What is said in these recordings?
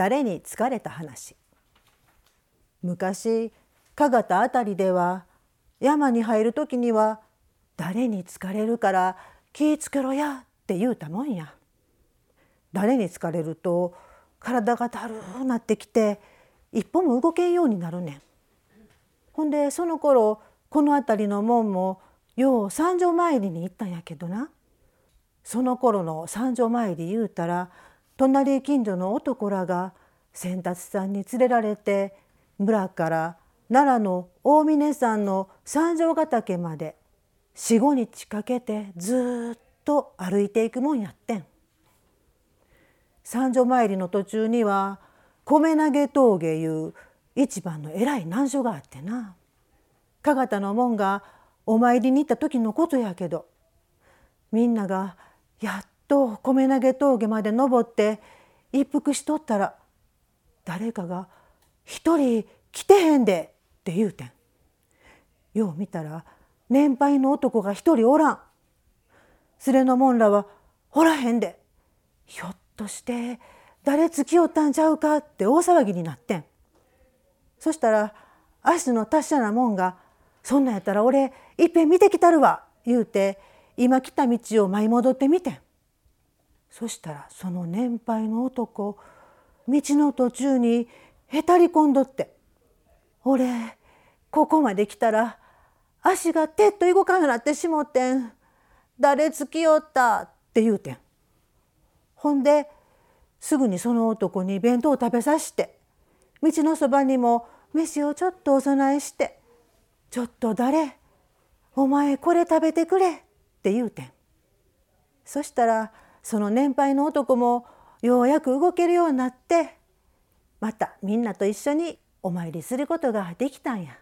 誰に疲れた話昔加賀田あたりでは山に入る時には誰に疲れるから気ぃつけろやって言うたもんや。誰に疲れると体がだるうなってきて一歩も動けんようになるねん。ほんでその頃この辺りの門もよう三条参りに行ったんやけどなその頃の三条参り言うたら隣近所の男らが先達さんに連れられて村から奈良の大峰山の三条ヶ岳まで四五日かけてずっと歩いていくもんやってん。三条参りの途中には米投げ峠いう一番の偉い難所があってな加賀田の門がお参りに行った時のことやけどみんながやっと米投げ峠まで登って一服しとったら誰かが「一人来てへんで」って言うてん。よう見たら年配の男が一人おらん。連れのもんらはおらへんで。ひょっとして誰つきよったんちゃうかって大騒ぎになってん。そしたら足の達者なもんが「そんなんやったら俺いっぺん見てきたるわ」言うて今来た道を舞い戻ってみてん。そしたらその年配の男道の途中にへたり込んどって「俺ここまで来たら足がてっと動かんようなってしもてん誰つきよった」って言うてん。ほんですぐにその男に弁当を食べさして道のそばにも飯をちょっとお供えして「ちょっと誰？お前これ食べてくれ」って言うてん。そしたらその年配の男もようやく動けるようになってまたみんなと一緒にお参りすることができたんや。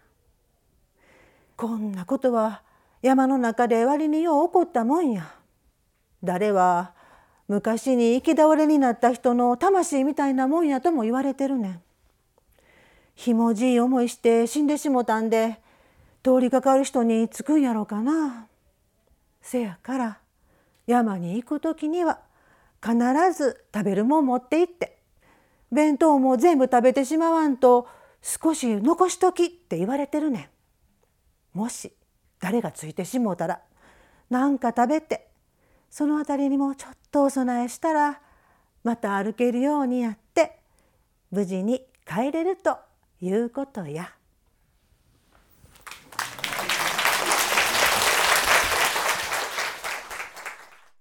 こんなことは山の中で割によう起こったもんや。誰は昔に行き倒れになった人の魂みたいなもんやとも言われてるねん。ひもじい思いして死んでしもたんで通りかかる人につくんやろうかな。せやから山に行く時には必ず食べるもん持って行って弁当も全部食べてしまわんと少し残しときって言われてるねん。もし誰がついてしもうたら何か食べてその辺りにもちょっとお供えしたらまた歩けるようにやって無事に帰れるということや。